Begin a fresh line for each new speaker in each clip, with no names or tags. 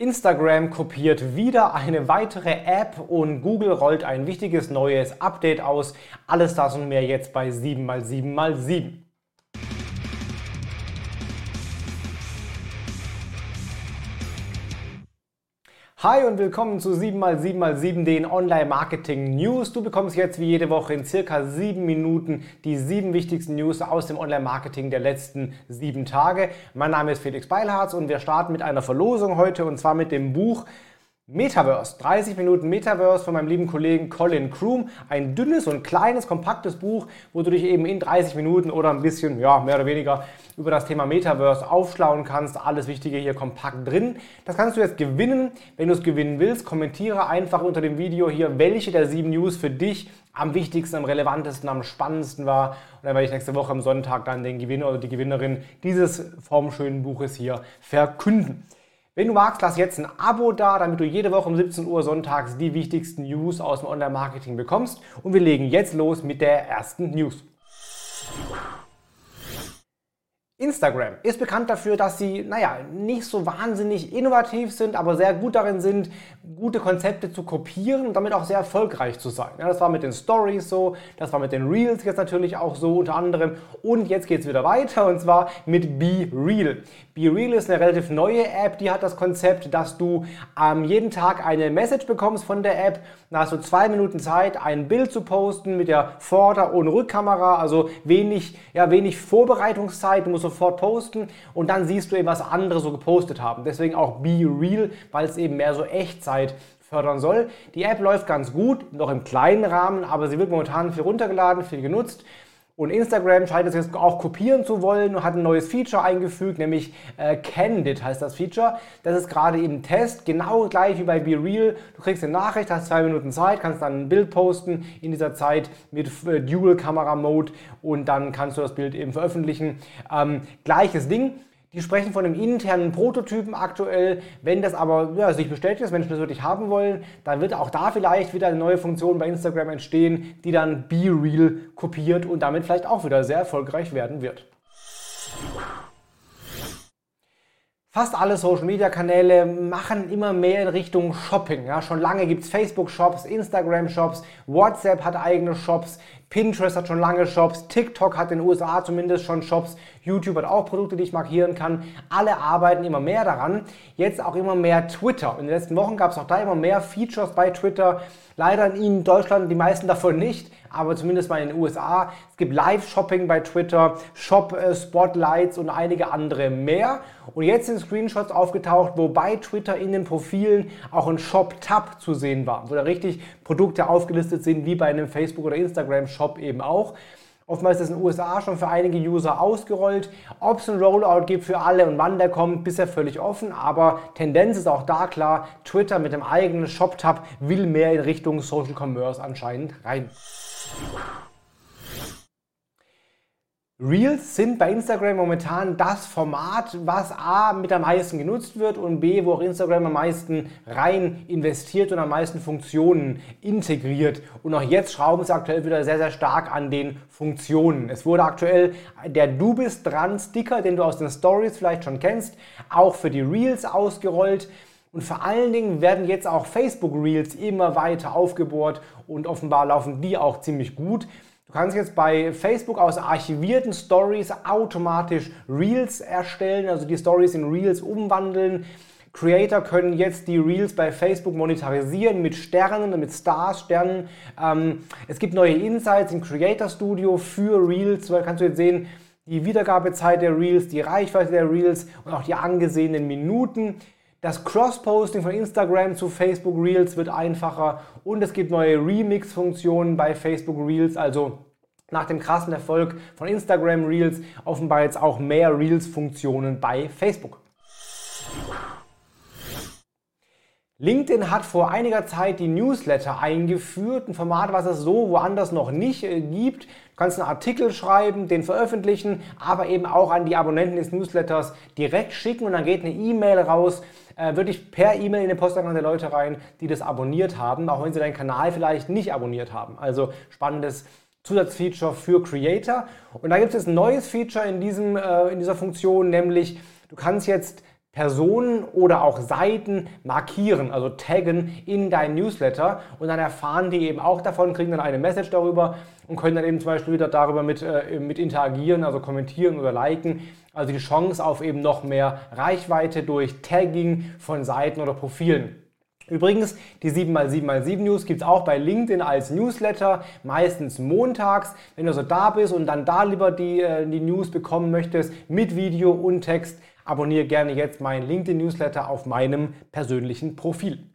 Instagram kopiert wieder eine weitere App und Google rollt ein wichtiges neues Update aus. Alles das und mehr jetzt bei 7x7x7. Hi und willkommen zu 7x7x7, den Online-Marketing News. Du bekommst jetzt wie jede Woche in circa sieben Minuten die sieben wichtigsten News aus dem Online-Marketing der letzten sieben Tage. Mein Name ist Felix Beilharz und wir starten mit einer Verlosung heute und zwar mit dem Buch Metaverse, 30 Minuten Metaverse von meinem lieben Kollegen Colin Kroom. Ein dünnes und kleines, kompaktes Buch, wo du dich eben in 30 Minuten oder ein bisschen, ja, mehr oder weniger über das Thema Metaverse aufschlauen kannst. Alles Wichtige hier kompakt drin. Das kannst du jetzt gewinnen. Wenn du es gewinnen willst, kommentiere einfach unter dem Video hier, welche der sieben News für dich am wichtigsten, am relevantesten, am spannendsten war. Und dann werde ich nächste Woche am Sonntag dann den Gewinner oder die Gewinnerin dieses formschönen Buches hier verkünden. Wenn du magst, lass jetzt ein Abo da, damit du jede Woche um 17 Uhr sonntags die wichtigsten News aus dem Online-Marketing bekommst. Und wir legen jetzt los mit der ersten News. Instagram ist bekannt dafür, dass sie, naja, nicht so wahnsinnig innovativ sind, aber sehr gut darin sind, gute Konzepte zu kopieren und damit auch sehr erfolgreich zu sein. Ja, das war mit den Stories so, das war mit den Reels jetzt natürlich auch so unter anderem. Und jetzt geht es wieder weiter und zwar mit Be Real. Be Real ist eine relativ neue App, die hat das Konzept, dass du ähm, jeden Tag eine Message bekommst von der App. Da hast du zwei Minuten Zeit, ein Bild zu posten mit der Vorder- und Rückkamera, also wenig, ja, wenig Vorbereitungszeit. Du musst posten und dann siehst du eben, was andere so gepostet haben. Deswegen auch Be Real, weil es eben mehr so Echtzeit fördern soll. Die App läuft ganz gut, noch im kleinen Rahmen, aber sie wird momentan viel runtergeladen, viel genutzt. Und Instagram scheint es jetzt auch kopieren zu wollen und hat ein neues Feature eingefügt, nämlich äh, Candid heißt das Feature. Das ist gerade im Test, genau gleich wie bei BeReal. Du kriegst eine Nachricht, hast zwei Minuten Zeit, kannst dann ein Bild posten in dieser Zeit mit äh, Dual Camera Mode und dann kannst du das Bild eben veröffentlichen. Ähm, gleiches Ding. Die sprechen von einem internen Prototypen aktuell. Wenn das aber ja, sich bestätigt, dass Menschen das wirklich haben wollen, dann wird auch da vielleicht wieder eine neue Funktion bei Instagram entstehen, die dann BeReal kopiert und damit vielleicht auch wieder sehr erfolgreich werden wird. Fast alle Social-Media-Kanäle machen immer mehr in Richtung Shopping. Ja, schon lange gibt es Facebook-Shops, Instagram-Shops, WhatsApp hat eigene Shops, Pinterest hat schon lange Shops, TikTok hat in den USA zumindest schon Shops, YouTube hat auch Produkte, die ich markieren kann. Alle arbeiten immer mehr daran. Jetzt auch immer mehr Twitter. In den letzten Wochen gab es auch da immer mehr Features bei Twitter. Leider in Deutschland die meisten davon nicht aber zumindest mal in den USA. Es gibt Live-Shopping bei Twitter, Shop-Spotlights und einige andere mehr. Und jetzt sind Screenshots aufgetaucht, wo bei Twitter in den Profilen auch ein Shop-Tab zu sehen war, wo da richtig Produkte aufgelistet sind, wie bei einem Facebook- oder Instagram-Shop eben auch. Oftmals ist das in den USA schon für einige User ausgerollt. Ob es ein Rollout gibt für alle und wann der kommt, bisher völlig offen. Aber Tendenz ist auch da klar. Twitter mit dem eigenen Shop-Tab will mehr in Richtung Social Commerce anscheinend rein. Reels sind bei Instagram momentan das Format, was A mit am meisten genutzt wird und B, wo auch Instagram am meisten rein investiert und am meisten Funktionen integriert. Und auch jetzt schrauben sie aktuell wieder sehr, sehr stark an den Funktionen. Es wurde aktuell der Du bist dran Sticker, den du aus den Stories vielleicht schon kennst, auch für die Reels ausgerollt. Und vor allen Dingen werden jetzt auch Facebook Reels immer weiter aufgebohrt und offenbar laufen die auch ziemlich gut. Du kannst jetzt bei Facebook aus archivierten Stories automatisch Reels erstellen, also die Stories in Reels umwandeln. Creator können jetzt die Reels bei Facebook monetarisieren mit Sternen, mit Stars, Sternen. Ähm, es gibt neue Insights im Creator Studio für Reels, weil kannst du jetzt sehen, die Wiedergabezeit der Reels, die Reichweite der Reels und auch die angesehenen Minuten. Das Cross-Posting von Instagram zu Facebook Reels wird einfacher und es gibt neue Remix-Funktionen bei Facebook Reels, also nach dem krassen Erfolg von Instagram Reels offenbar jetzt auch mehr Reels-Funktionen bei Facebook. LinkedIn hat vor einiger Zeit die Newsletter eingeführt, ein Format, was es so woanders noch nicht äh, gibt. Du kannst einen Artikel schreiben, den veröffentlichen, aber eben auch an die Abonnenten des Newsletters direkt schicken und dann geht eine E-Mail raus, äh, wirklich per E-Mail in den Posteingang der Leute rein, die das abonniert haben, auch wenn sie deinen Kanal vielleicht nicht abonniert haben. Also spannendes Zusatzfeature für Creator. Und da gibt es ein neues Feature in, diesem, äh, in dieser Funktion, nämlich du kannst jetzt Personen oder auch Seiten markieren, also taggen in dein Newsletter und dann erfahren die eben auch davon, kriegen dann eine Message darüber und können dann eben zum Beispiel wieder darüber mit, äh, mit interagieren, also kommentieren oder liken. Also die Chance auf eben noch mehr Reichweite durch Tagging von Seiten oder Profilen. Übrigens, die 7x7x7 News gibt es auch bei LinkedIn als Newsletter, meistens montags. Wenn du so da bist und dann da lieber die, äh, die News bekommen möchtest, mit Video und Text, abonniere gerne jetzt meinen LinkedIn-Newsletter auf meinem persönlichen Profil.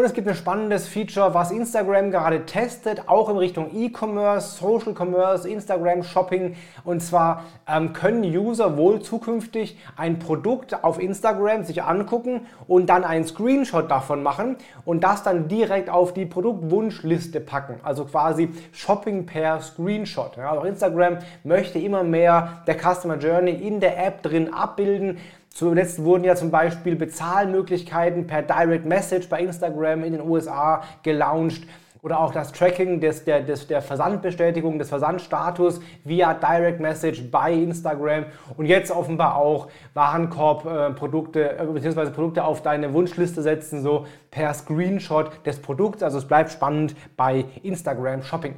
Und es gibt ein spannendes Feature, was Instagram gerade testet, auch in Richtung E-Commerce, Social Commerce, Instagram Shopping. Und zwar ähm, können User wohl zukünftig ein Produkt auf Instagram sich angucken und dann einen Screenshot davon machen und das dann direkt auf die Produktwunschliste packen. Also quasi Shopping per Screenshot. Ja, also Instagram möchte immer mehr der Customer Journey in der App drin abbilden. Zuletzt wurden ja zum Beispiel Bezahlmöglichkeiten per Direct Message bei Instagram in den USA gelauncht oder auch das Tracking des, der, des, der Versandbestätigung, des Versandstatus via Direct Message bei Instagram und jetzt offenbar auch Warenkorb-Produkte äh, bzw. Produkte auf deine Wunschliste setzen, so per Screenshot des Produkts. Also es bleibt spannend bei Instagram Shopping.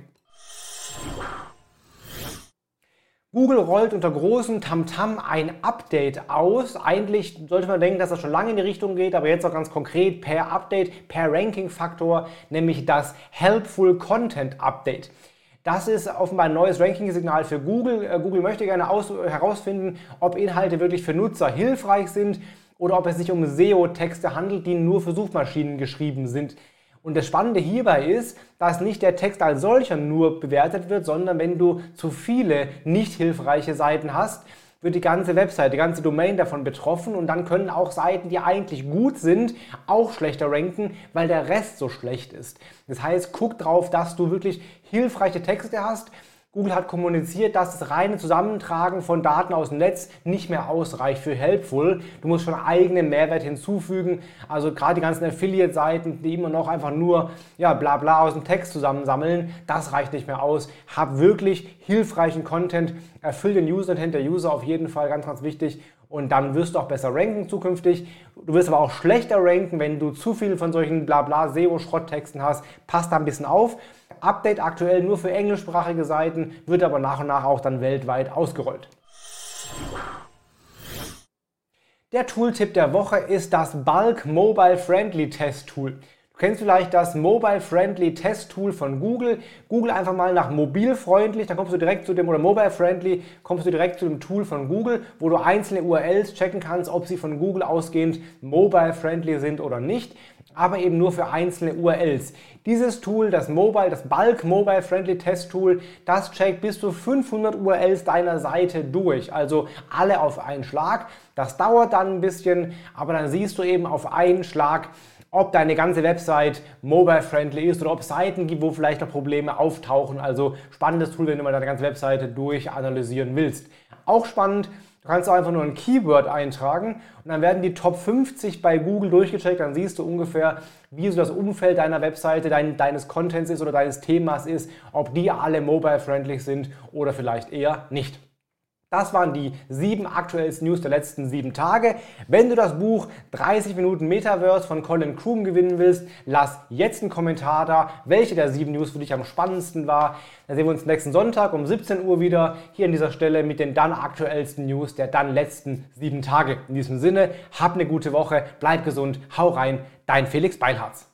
Google rollt unter großem Tamtam ein Update aus. Eigentlich sollte man denken, dass das schon lange in die Richtung geht, aber jetzt auch ganz konkret per Update, per Ranking-Faktor, nämlich das Helpful Content Update. Das ist offenbar ein neues Ranking-Signal für Google. Äh, Google möchte gerne aus, herausfinden, ob Inhalte wirklich für Nutzer hilfreich sind oder ob es sich um SEO-Texte handelt, die nur für Suchmaschinen geschrieben sind. Und das Spannende hierbei ist, dass nicht der Text als solcher nur bewertet wird, sondern wenn du zu viele nicht hilfreiche Seiten hast, wird die ganze Website, die ganze Domain davon betroffen und dann können auch Seiten, die eigentlich gut sind, auch schlechter ranken, weil der Rest so schlecht ist. Das heißt, guck drauf, dass du wirklich hilfreiche Texte hast, Google hat kommuniziert, dass das reine Zusammentragen von Daten aus dem Netz nicht mehr ausreicht für Helpful. Du musst schon eigene Mehrwert hinzufügen. Also gerade die ganzen Affiliate-Seiten, die immer noch einfach nur ja, bla bla aus dem Text zusammensammeln, das reicht nicht mehr aus. Hab wirklich hilfreichen Content, erfüll den User Intent der User auf jeden Fall, ganz, ganz wichtig. Und dann wirst du auch besser ranken zukünftig. Du wirst aber auch schlechter ranken, wenn du zu viel von solchen Blabla SEO-Schrotttexten hast. Passt da ein bisschen auf. Update aktuell nur für englischsprachige Seiten, wird aber nach und nach auch dann weltweit ausgerollt. Der Tooltip der Woche ist das Bulk Mobile Friendly Test Tool. Du kennst vielleicht das Mobile Friendly Test Tool von Google. Google einfach mal nach mobilfreundlich, dann kommst du direkt zu dem, oder Mobile Friendly, kommst du direkt zu dem Tool von Google, wo du einzelne URLs checken kannst, ob sie von Google ausgehend mobile friendly sind oder nicht aber eben nur für einzelne URLs. Dieses Tool, das Mobile, das Bulk Mobile Friendly Test Tool, das checkt bis zu 500 URLs deiner Seite durch, also alle auf einen Schlag. Das dauert dann ein bisschen, aber dann siehst du eben auf einen Schlag, ob deine ganze Website mobile friendly ist oder ob es Seiten gibt, wo vielleicht noch Probleme auftauchen. Also spannendes Tool, wenn du mal deine ganze Webseite durchanalysieren willst. Auch spannend, Du kannst einfach nur ein Keyword eintragen und dann werden die Top 50 bei Google durchgecheckt. Dann siehst du ungefähr, wie so das Umfeld deiner Webseite, dein, deines Contents ist oder deines Themas ist, ob die alle mobile-friendly sind oder vielleicht eher nicht. Das waren die sieben aktuellsten News der letzten sieben Tage. Wenn du das Buch 30 Minuten Metaverse von Colin Kroom gewinnen willst, lass jetzt einen Kommentar da, welche der sieben News für dich am spannendsten war. Dann sehen wir uns nächsten Sonntag um 17 Uhr wieder hier an dieser Stelle mit den dann aktuellsten News der dann letzten sieben Tage. In diesem Sinne, hab eine gute Woche, bleib gesund, hau rein, dein Felix Beilharz.